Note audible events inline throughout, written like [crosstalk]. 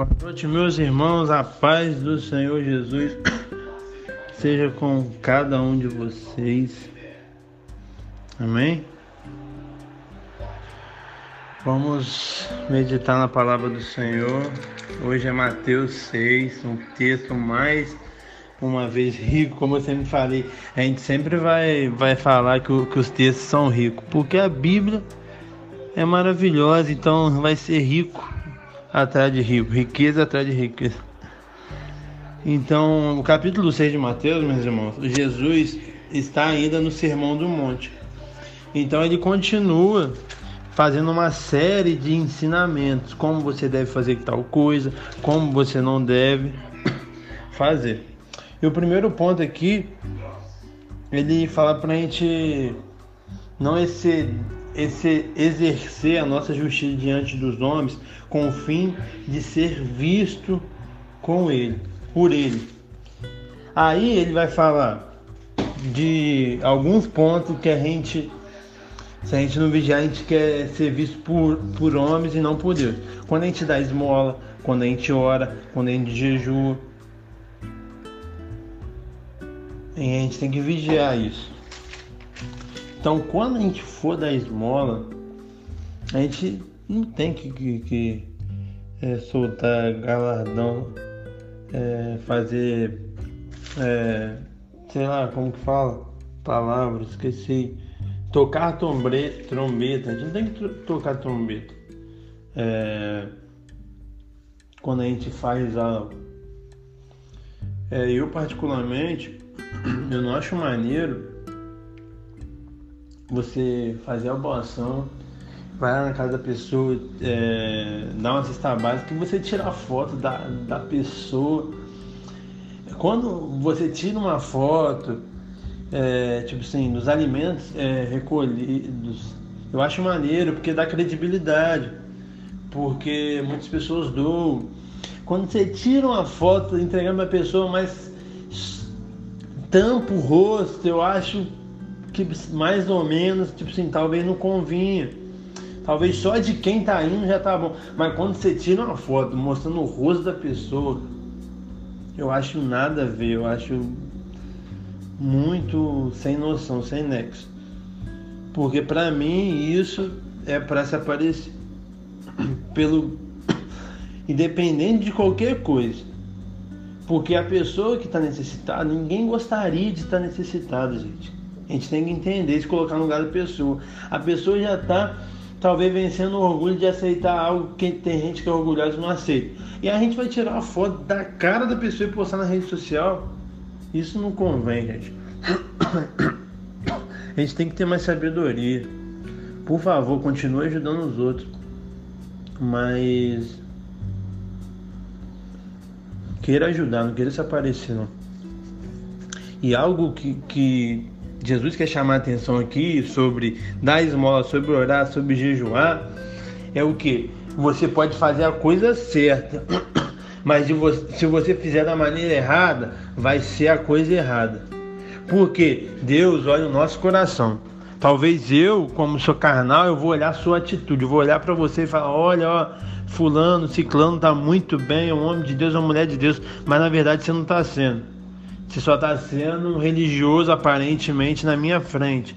Boa noite, meus irmãos. A paz do Senhor Jesus seja com cada um de vocês. Amém? Vamos meditar na palavra do Senhor. Hoje é Mateus 6, um texto mais uma vez rico, como eu sempre falei. A gente sempre vai, vai falar que, que os textos são ricos, porque a Bíblia é maravilhosa, então vai ser rico atrás de rico, riqueza atrás de riqueza. Então, o capítulo 6 de Mateus, meus irmãos, Jesus está ainda no Sermão do Monte. Então, ele continua fazendo uma série de ensinamentos, como você deve fazer tal coisa, como você não deve [coughs] fazer. E o primeiro ponto aqui, ele fala para a gente não exceder esse exercer a nossa justiça diante dos homens com o fim de ser visto com ele, por ele. Aí ele vai falar de alguns pontos que a gente se a gente não vigiar, a gente quer ser visto por, por homens e não por Deus. Quando a gente dá esmola, quando a gente ora, quando a gente jejua. E a gente tem que vigiar isso. Então, quando a gente for dar esmola, a gente não tem que, que, que é, soltar galardão, é, fazer, é, sei lá, como que fala? Palavras, esqueci. Tocar trombeta, trombeta, a gente não tem que tocar trombeta. É, quando a gente faz algo. É, eu, particularmente, [clears throat] eu não acho maneiro você fazer a boa ação, vai lá na casa da pessoa, é, dar uma cesta básica, você tira a foto da, da pessoa. Quando você tira uma foto, é, tipo assim, dos alimentos é, recolhidos, eu acho maneiro, porque dá credibilidade, porque muitas pessoas doam. Quando você tira uma foto entregando a pessoa, mas tampa o rosto, eu acho que mais ou menos, tipo assim, talvez não convinha. Talvez só de quem tá indo já tá bom. Mas quando você tira uma foto mostrando o rosto da pessoa, eu acho nada a ver, eu acho muito sem noção, sem nexo. Porque para mim isso é para se aparecer [clears throat] pelo [clears throat] independente de qualquer coisa. Porque a pessoa que está necessitada, ninguém gostaria de estar tá necessitada, gente. A gente tem que entender, se colocar no lugar da pessoa. A pessoa já está talvez vencendo o orgulho de aceitar algo que tem gente que é orgulhosa e não aceita. E a gente vai tirar uma foto da cara da pessoa e postar na rede social. Isso não convém, gente. [coughs] A gente tem que ter mais sabedoria. Por favor, continue ajudando os outros. Mas queira ajudar, não queira se aparecer não. E algo que, que Jesus quer chamar a atenção aqui sobre dar esmola, sobre orar, sobre jejuar, é o que? Você pode fazer a coisa certa, [coughs] mas se você fizer da maneira errada, vai ser a coisa errada. Porque Deus olha o nosso coração. Talvez eu, como sou carnal, eu vou olhar a sua atitude, eu vou olhar para você e falar: olha, ó, fulano, ciclano tá muito bem, é um homem de Deus, é uma mulher de Deus, mas na verdade você não está sendo. Você só está sendo um religioso aparentemente na minha frente.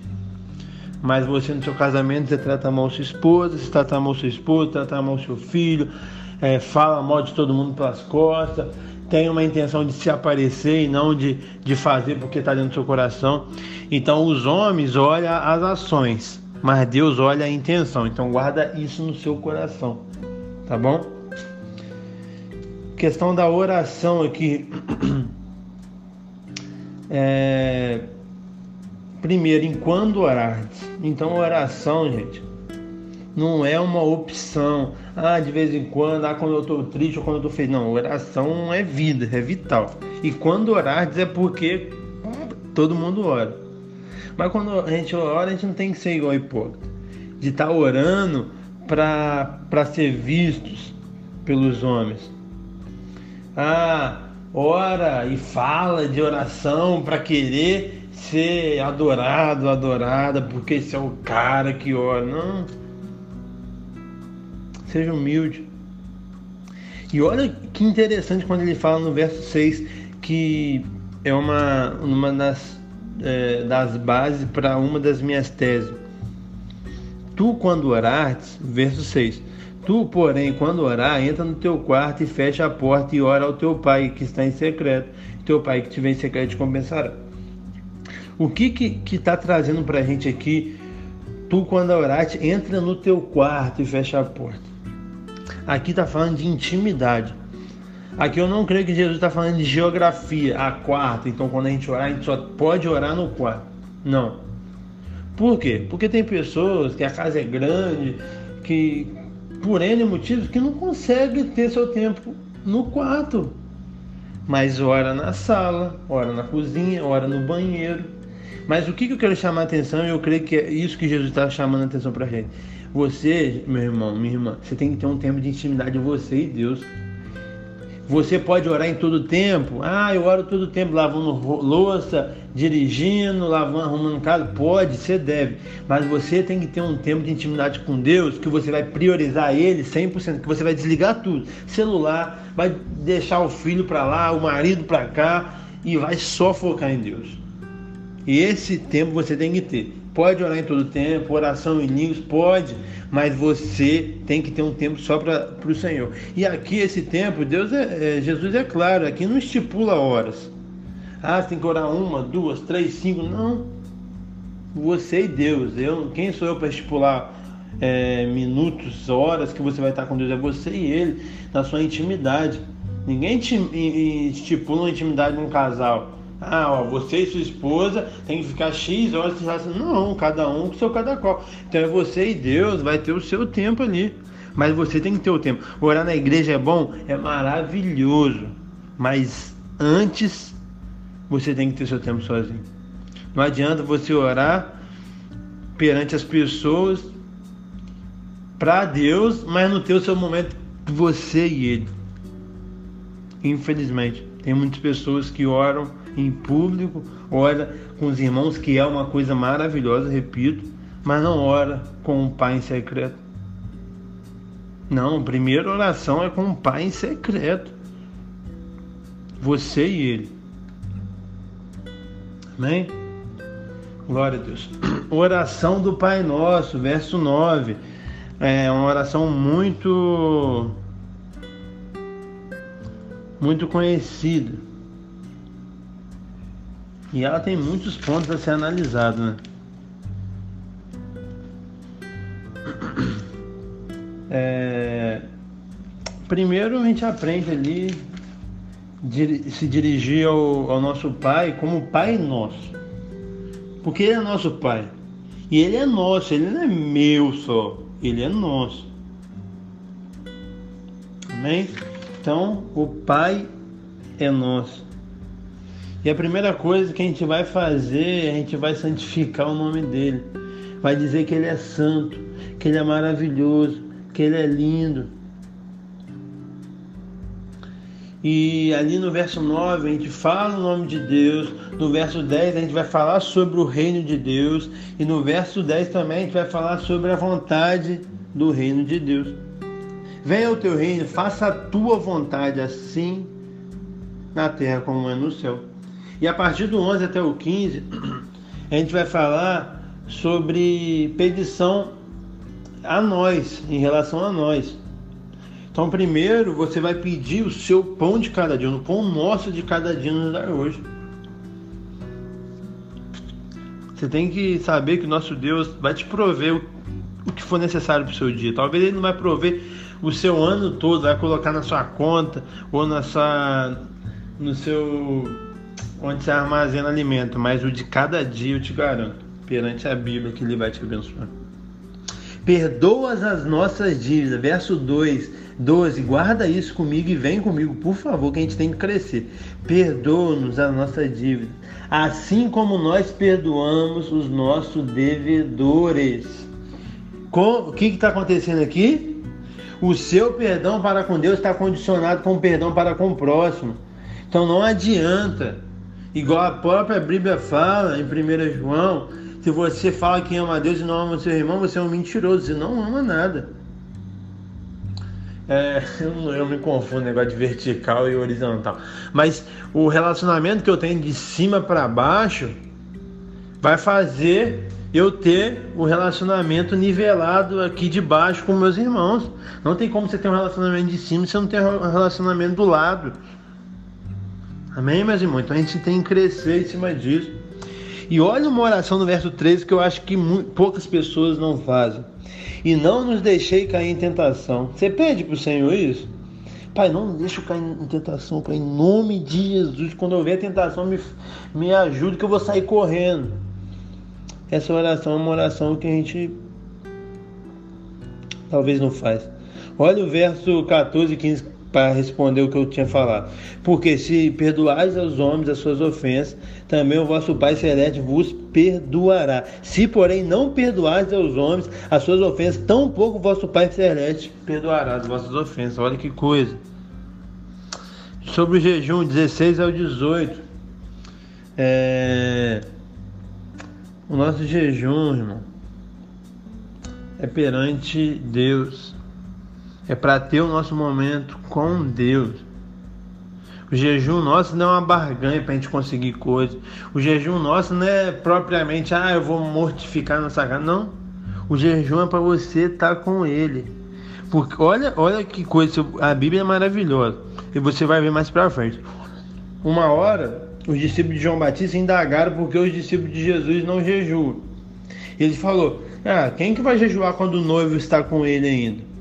Mas você no seu casamento você trata mal sua esposa, você trata mal sua esposa, trata mal seu filho, é, fala mal de todo mundo pelas costas, tem uma intenção de se aparecer e não de, de fazer porque está dentro do seu coração. Então os homens olham as ações, mas Deus olha a intenção. Então guarda isso no seu coração, tá bom? Questão da oração aqui. [clears throat] É, primeiro, enquanto orar. Então, oração, gente, não é uma opção. Ah, de vez em quando, ah, quando eu estou triste ou quando eu estou feliz. Não, oração é vida, é vital. E quando orar é porque todo mundo ora. Mas quando a gente ora, a gente não tem que ser igual hipócrita. De estar tá orando para ser vistos pelos homens. Ah, ora e fala de oração para querer ser adorado, adorada, porque esse é o cara que ora. Não. Seja humilde. E olha que interessante quando ele fala no verso 6 que é uma, uma das, é, das bases para uma das minhas teses. Tu, quando orares, verso 6, tu, porém, quando orar, entra no teu quarto e fecha a porta e ora ao teu pai que está em secreto. Teu pai que te vem em secreto te compensará. O que que está trazendo para a gente aqui? Tu, quando orares, entra no teu quarto e fecha a porta. Aqui está falando de intimidade. Aqui eu não creio que Jesus está falando de geografia, a quarta. Então, quando a gente orar, a gente só pode orar no quarto. Não. Por quê? Porque tem pessoas que a casa é grande, que por N motivos, que não consegue ter seu tempo no quarto. Mas ora na sala, ora na cozinha, ora no banheiro. Mas o que eu quero chamar a atenção, eu creio que é isso que Jesus está chamando a atenção para gente. Você, meu irmão, minha irmã, você tem que ter um tempo de intimidade você e Deus. Você pode orar em todo tempo. Ah, eu oro todo tempo lavando louça, dirigindo, lavando, arrumando casa. Pode, você deve. Mas você tem que ter um tempo de intimidade com Deus que você vai priorizar Ele 100%, que você vai desligar tudo. Celular, vai deixar o filho para lá, o marido para cá e vai só focar em Deus. E esse tempo você tem que ter. Pode orar em todo tempo, oração em línguas, pode, mas você tem que ter um tempo só para o Senhor. E aqui esse tempo, Deus é, é, Jesus é claro, aqui não estipula horas. Ah, tem que orar uma, duas, três, cinco. Não. Você e Deus. Eu, quem sou eu para estipular é, minutos, horas que você vai estar com Deus? É você e Ele, na sua intimidade. Ninguém estipula uma intimidade num casal. Ah, ó, você e sua esposa tem que ficar X horas. Não, cada um com seu cada qual. Então é você e Deus, vai ter o seu tempo ali. Mas você tem que ter o tempo. Orar na igreja é bom? É maravilhoso. Mas antes, você tem que ter seu tempo sozinho. Não adianta você orar perante as pessoas para Deus, mas não ter o seu momento você e Ele. Infelizmente, tem muitas pessoas que oram em público, ora com os irmãos, que é uma coisa maravilhosa, repito, mas não ora com o Pai em secreto. Não, a primeira oração é com o Pai em secreto. Você e Ele. Amém? Glória a Deus. [clears throat] Oração do Pai Nosso, verso 9. É uma oração muito muito conhecida. E ela tem muitos pontos a ser analisado, né? É... Primeiro a gente aprende ali se dirigir ao, ao nosso Pai como Pai nosso. Porque Ele é nosso Pai. E Ele é nosso, Ele não é meu só, Ele é nosso. Amém? Então, o Pai é nosso. E a primeira coisa que a gente vai fazer, a gente vai santificar o nome dele. Vai dizer que ele é santo, que ele é maravilhoso, que ele é lindo. E ali no verso 9 a gente fala o nome de Deus, no verso 10 a gente vai falar sobre o reino de Deus, e no verso 10 também a gente vai falar sobre a vontade do reino de Deus. Venha o teu reino, faça a tua vontade assim na terra como é no céu. E a partir do 11 até o 15, [clears throat] a gente vai falar sobre petição a nós, em relação a nós. Então, primeiro você vai pedir o seu pão de cada dia, o pão nosso de cada dia nos dar hoje. Você tem que saber que o nosso Deus vai te prover o que for necessário para o seu dia. Talvez ele não vai prover o seu ano todo, vai colocar na sua conta ou na sua, no seu onde se armazena alimento, mas o de cada dia eu te garanto, perante a Bíblia, que Ele vai te abençoar. Perdoas as nossas dívidas, verso 2, 12. Guarda isso comigo e vem comigo, por favor, que a gente tem que crescer. Perdoa-nos as nossas dívidas, assim como nós perdoamos os nossos devedores. Com, o que está acontecendo aqui? O seu perdão para com Deus está condicionado com o perdão para com o próximo. Então não adianta Igual a própria Bíblia fala em 1 João, se você fala que ama a Deus e não ama o seu irmão, você é um mentiroso, você não ama nada. É, [laughs] eu, eu me confundo negócio de vertical e horizontal. Mas o relacionamento que eu tenho de cima para baixo vai fazer eu ter o relacionamento nivelado aqui de baixo com meus irmãos. Não tem como você ter um relacionamento de cima se você não tem um relacionamento do lado. Amém, meus irmãos? Então a gente tem que crescer em cima disso. E olha uma oração no verso 13 que eu acho que poucas pessoas não fazem. E não nos deixei cair em tentação. Você pede para o Senhor isso? Pai, não deixa eu cair em tentação, Pai, em nome de Jesus. Quando eu ver a tentação, me, me ajude que eu vou sair correndo. Essa oração é uma oração que a gente talvez não faz. Olha o verso 14 e 15 para responder o que eu tinha falado. Porque se perdoais aos homens as suas ofensas, também o vosso Pai Celeste vos perdoará. Se, porém, não perdoais aos homens as suas ofensas, tampouco o vosso Pai Celeste perdoará as vossas ofensas. Olha que coisa. Sobre o jejum, 16 ao 18. É... O nosso jejum, irmão, é perante Deus. É para ter o nosso momento com Deus. O jejum nosso não é uma barganha para a gente conseguir coisas. O jejum nosso não é propriamente, ah, eu vou mortificar nossa casa. Não. O jejum é para você estar tá com Ele. Porque olha, olha que coisa, a Bíblia é maravilhosa. E você vai ver mais para frente. Uma hora, os discípulos de João Batista indagaram porque os discípulos de Jesus não jejuam. Ele falou: Ah, quem que vai jejuar quando o noivo está com ele ainda?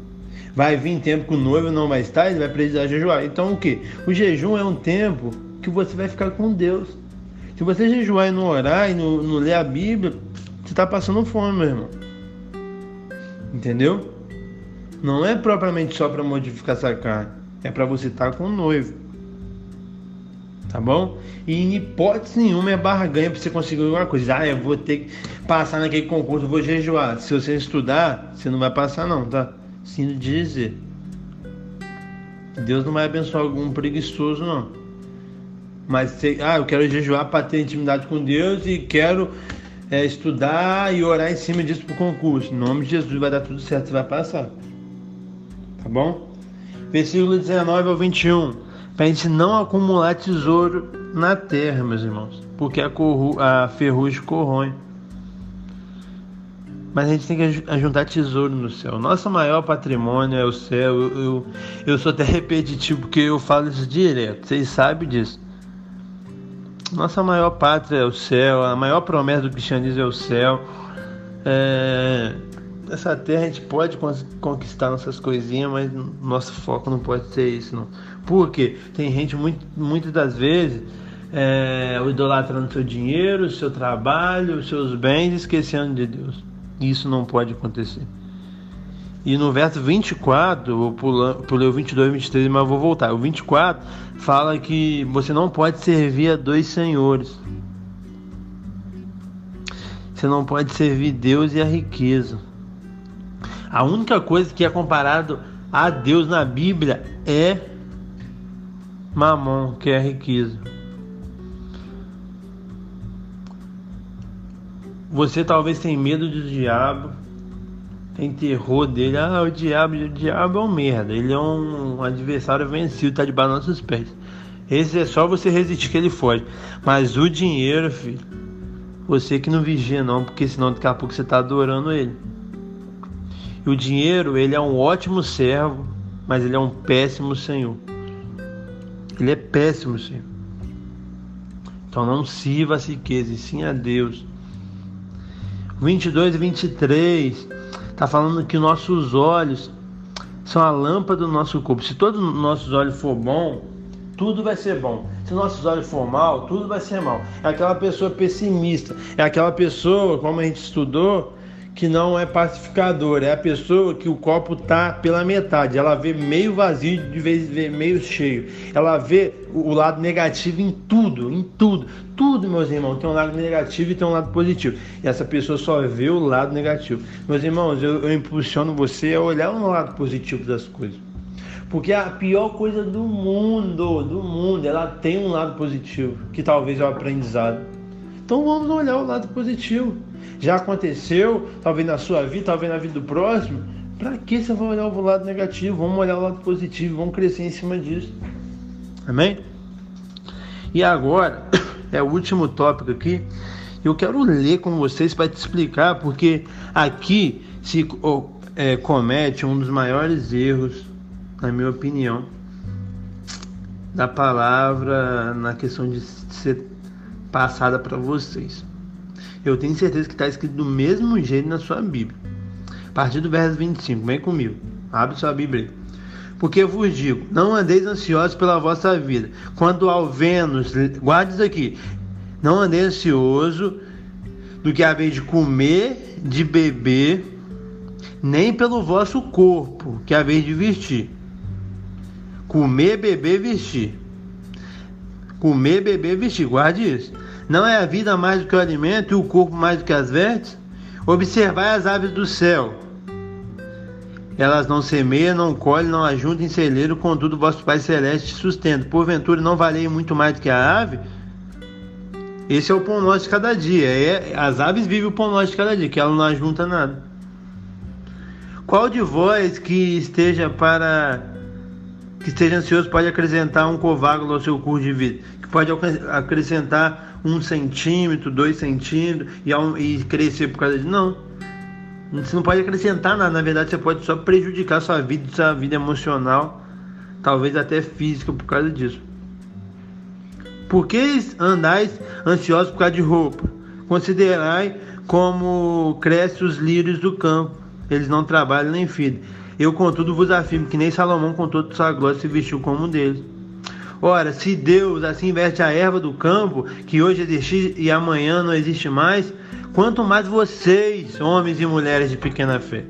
Vai vir tempo que o noivo não vai estar, ele vai precisar jejuar. Então o que? O jejum é um tempo que você vai ficar com Deus. Se você jejuar e não orar e não, não ler a Bíblia, você está passando fome, meu irmão. Entendeu? Não é propriamente só para modificar essa carne, é para você estar com o noivo. Tá bom? E em hipótese nenhuma é barganha para você conseguir alguma coisa. Ah, eu vou ter que passar naquele concurso, vou jejuar. Se você estudar, você não vai passar não, tá? Sinto dizer. Deus não vai abençoar algum preguiçoso, não. Mas, ah, eu quero jejuar para ter intimidade com Deus e quero é, estudar e orar em cima disso para o concurso. Em nome de Jesus vai dar tudo certo, você vai passar. Tá bom? Versículo 19 ao 21. Para a gente não acumular tesouro na terra, meus irmãos. Porque a, corru a ferrugem corrói mas a gente tem que juntar tesouro no céu. Nosso maior patrimônio é o céu. Eu, eu, eu sou até repetitivo porque eu falo isso direto, vocês sabem disso. Nossa maior pátria é o céu, a maior promessa do cristianismo é o céu. É, essa terra a gente pode conquistar nossas coisinhas, mas nosso foco não pode ser isso, não. Porque tem gente muito, muitas das vezes é, idolatrando seu dinheiro, seu trabalho, seus bens, esquecendo de Deus. Isso não pode acontecer. E no verso 24, vou pular, pulei o 22 e 23, mas vou voltar. O 24 fala que você não pode servir a dois senhores. Você não pode servir Deus e a riqueza. A única coisa que é comparado a Deus na Bíblia é mamon, que é a riqueza. Você talvez tenha medo do diabo, tem terror dele. Ah, o diabo, o diabo é um merda. Ele é um adversário vencido, tá debaixo dos nossos pés. Esse é só você resistir que ele foge. Mas o dinheiro, filho, você que não vigia não, porque senão daqui a pouco você tá adorando ele. E o dinheiro, ele é um ótimo servo, mas ele é um péssimo senhor. Ele é péssimo, senhor. Então não sirva a riqueza, e sim a Deus. 22 e 23 está falando que nossos olhos são a lâmpada do nosso corpo. Se todos os nossos olhos for bom, tudo vai ser bom. Se nossos olhos for mal, tudo vai ser mal. É aquela pessoa pessimista, é aquela pessoa, como a gente estudou, que não é pacificadora, é a pessoa que o copo tá pela metade, ela vê meio vazio de vez em meio cheio. Ela vê o lado negativo em tudo, em tudo. Tudo, meus irmãos, tem um lado negativo e tem um lado positivo. E essa pessoa só vê o lado negativo. Meus irmãos, eu, eu impulsiono você a olhar o lado positivo das coisas. Porque a pior coisa do mundo, do mundo, ela tem um lado positivo, que talvez é o aprendizado. Então vamos olhar o lado positivo já aconteceu, talvez na sua vida, talvez na vida do próximo, Para que você vai olhar o lado negativo? Vamos olhar o lado positivo, vamos crescer em cima disso. Amém? E agora, [coughs] é o último tópico aqui. Eu quero ler com vocês para te explicar, porque aqui se é, comete um dos maiores erros, na minha opinião, da palavra na questão de ser passada para vocês. Eu tenho certeza que está escrito do mesmo jeito na sua Bíblia. A partir do verso 25, vem comigo. Abre sua Bíblia. Porque eu vos digo, não andeis ansiosos pela vossa vida. Quando ao Vênus, guarde isso aqui. Não andeis ansioso do que a vez de comer, de beber, nem pelo vosso corpo, que a vez de vestir. Comer, beber, vestir. Comer, beber, vestir. Guarde isso. Não é a vida mais do que o alimento e o corpo mais do que as vestes? Observai as aves do céu. Elas não semeiam, não colhem, não ajuntam em celeiro, contudo vosso Pai Celeste sustenta. Porventura não valei muito mais do que a ave? Esse é o pão nosso de cada dia. É, as aves vivem o pão nosso de cada dia, que ela não ajunta nada. Qual de vós que esteja para que esteja ansioso pode acrescentar um covágulo ao seu curso de vida? Que pode acrescentar um centímetro, dois centímetros e, e crescer por causa disso? Não. Você não pode acrescentar nada. Na verdade, você pode só prejudicar sua vida, sua vida emocional, talvez até física por causa disso. Por que andais ansiosos por causa de roupa? Considerai como crescem os lírios do campo. Eles não trabalham nem filham. Eu, contudo, vos afirmo que nem Salomão, com toda sua glória, se vestiu como um deles. Ora, se Deus assim veste a erva do campo, que hoje existe e amanhã não existe mais, quanto mais vocês, homens e mulheres de pequena fé.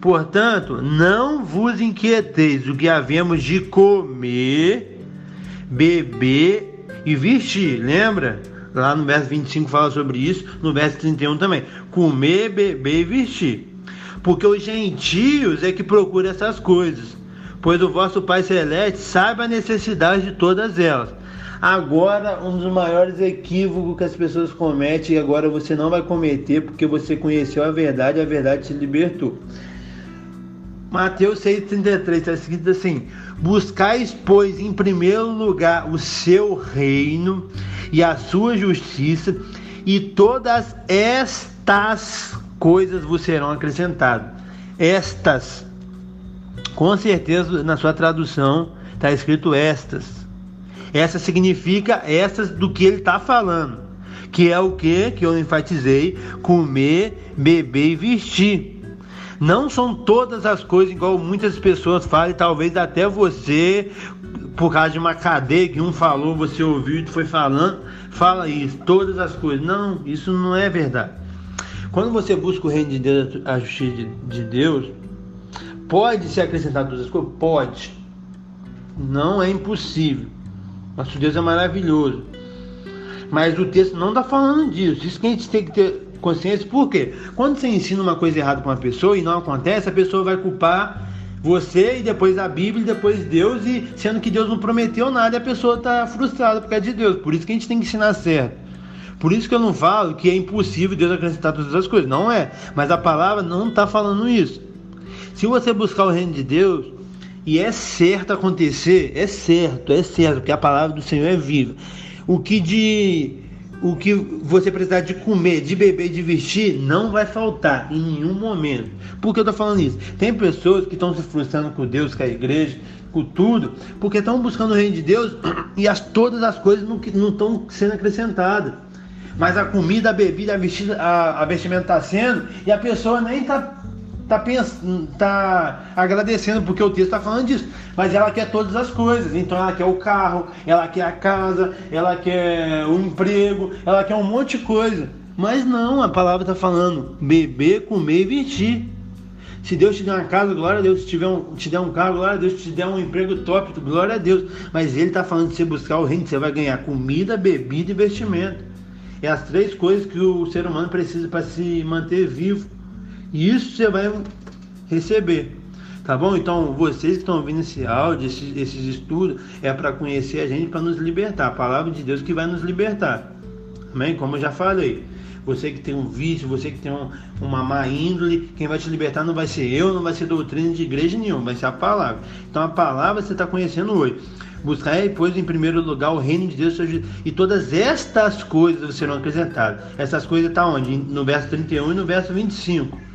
Portanto, não vos inquieteis do que havemos de comer, beber e vestir. Lembra? Lá no verso 25 fala sobre isso, no verso 31 também. Comer, beber e vestir porque os gentios é que procuram essas coisas, pois o vosso Pai Celeste sabe a necessidade de todas elas. Agora, um dos maiores equívocos que as pessoas cometem, e agora você não vai cometer, porque você conheceu a verdade, a verdade te libertou. Mateus 6,33 está escrito assim: Buscais, pois, em primeiro lugar o seu reino e a sua justiça, e todas estas coisas vos serão acrescentadas. Estas, com certeza na sua tradução está escrito estas. Essa significa estas do que ele está falando, que é o que que eu enfatizei: comer, beber e vestir. Não são todas as coisas igual muitas pessoas falam, e talvez até você, por causa de uma cadeia que um falou, você ouviu e foi falando, fala isso, todas as coisas. Não, isso não é verdade. Quando você busca o reino de Deus, a justiça de, de Deus, pode se acrescentar todas as coisas? Pode. Não é impossível. Nosso Deus é maravilhoso. Mas o texto não está falando disso. Isso que a gente tem que ter consciência. Por quê? Quando você ensina uma coisa errada para uma pessoa e não acontece, a pessoa vai culpar você e depois a Bíblia e depois Deus, e sendo que Deus não prometeu nada, a pessoa está frustrada por causa de Deus. Por isso que a gente tem que ensinar certo. Por isso que eu não falo que é impossível Deus acrescentar todas as coisas. Não é. Mas a palavra não está falando isso. Se você buscar o reino de Deus, e é certo acontecer, é certo, é certo, porque a palavra do Senhor é viva. O que de o que você precisar de comer, de beber, de vestir, não vai faltar em nenhum momento. Por que eu estou falando isso? Tem pessoas que estão se frustrando com Deus, com a igreja, com tudo, porque estão buscando o reino de Deus [clears throat] e as, todas as coisas não estão sendo acrescentadas mas a comida, a bebida, a, vestida, a, a vestimenta está sendo, e a pessoa nem está tá pensando, tá agradecendo porque o texto está falando disso, mas ela quer todas as coisas. Então ela quer o carro, ela quer a casa, ela quer o emprego, ela quer um monte de coisa. Mas não, a palavra está falando beber, comer e vestir. Se Deus te der uma casa, glória a Deus. Se tiver um, te der um carro, glória a Deus. Se te der um emprego top, glória a Deus. Mas Ele está falando de você buscar o reino, você vai ganhar comida, bebida e vestimento. É as três coisas que o ser humano precisa para se manter vivo. E isso você vai receber. Tá bom? Então, vocês que estão ouvindo esse áudio, esses, esses estudos, é para conhecer a gente, para nos libertar. A palavra de Deus que vai nos libertar. Amém? Como eu já falei. você que tem um vício, você que tem um, uma má índole, quem vai te libertar não vai ser eu, não vai ser doutrina de igreja nenhuma, vai ser a palavra. Então a palavra você está conhecendo hoje. Buscar, pois, em primeiro lugar o reino de Deus e todas estas coisas serão acrescentadas. Essas coisas estão tá onde? No verso 31 e no verso 25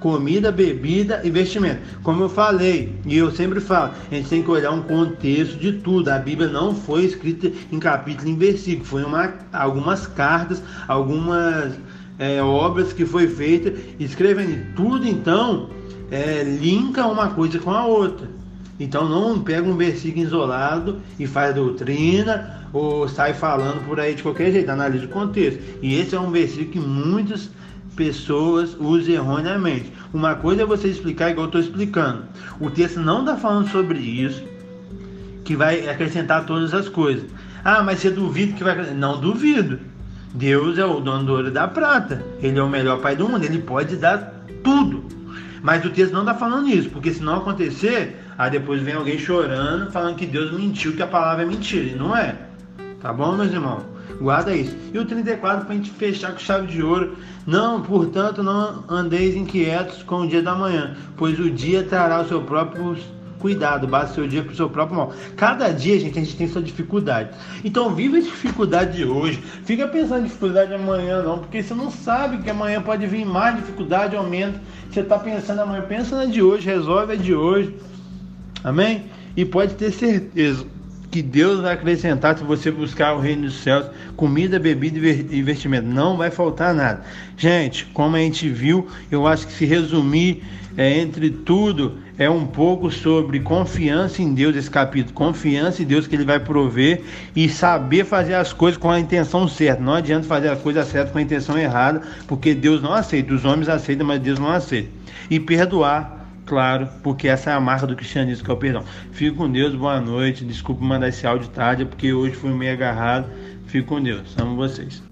comida, bebida e vestimento. Como eu falei, e eu sempre falo, a gente tem que olhar um contexto de tudo. A Bíblia não foi escrita em capítulo em versículo, foi uma, algumas cartas, algumas é, obras que foi feita, escrevendo tudo então é, linka uma coisa com a outra. Então não pega um versículo isolado e faz doutrina ou sai falando por aí de qualquer jeito, analisa o contexto. E esse é um versículo que muitos pessoas usam erroneamente. Uma coisa é você explicar igual eu estou explicando. O texto não está falando sobre isso, que vai acrescentar todas as coisas. Ah, mas você duvida que vai Não duvido. Deus é o dono do ouro e da prata. Ele é o melhor pai do mundo. Ele pode dar tudo. Mas o texto não está falando isso, porque se não acontecer, aí depois vem alguém chorando, falando que Deus mentiu, que a palavra é mentira. E não é. Tá bom, meus irmãos? Guarda isso. E o 34 para a gente fechar com chave de ouro. Não, portanto, não andeis inquietos com o dia da manhã, pois o dia trará o seu próprio cuidado, basta o seu dia para o seu próprio mal. Cada dia, gente, a gente tem sua dificuldade. Então, viva a dificuldade de hoje. Fica pensando em dificuldade amanhã, não, porque você não sabe que amanhã pode vir mais dificuldade, aumento. Você está pensando amanhã, pensa na de hoje, resolve a de hoje. Amém? E pode ter certeza que Deus vai acrescentar se você buscar o reino dos céus, comida, bebida e vestimento. Não vai faltar nada. Gente, como a gente viu, eu acho que se resumir é, entre tudo é um pouco sobre confiança em Deus, esse capítulo. Confiança em Deus que Ele vai prover e saber fazer as coisas com a intenção certa. Não adianta fazer a coisa certa com a intenção errada, porque Deus não aceita. Os homens aceitam, mas Deus não aceita. E perdoar claro, porque essa é a marca do cristianismo, que é o perdão. Fico com Deus, boa noite. Desculpe mandar esse áudio tarde, porque hoje fui meio agarrado. Fico com Deus. Amo vocês.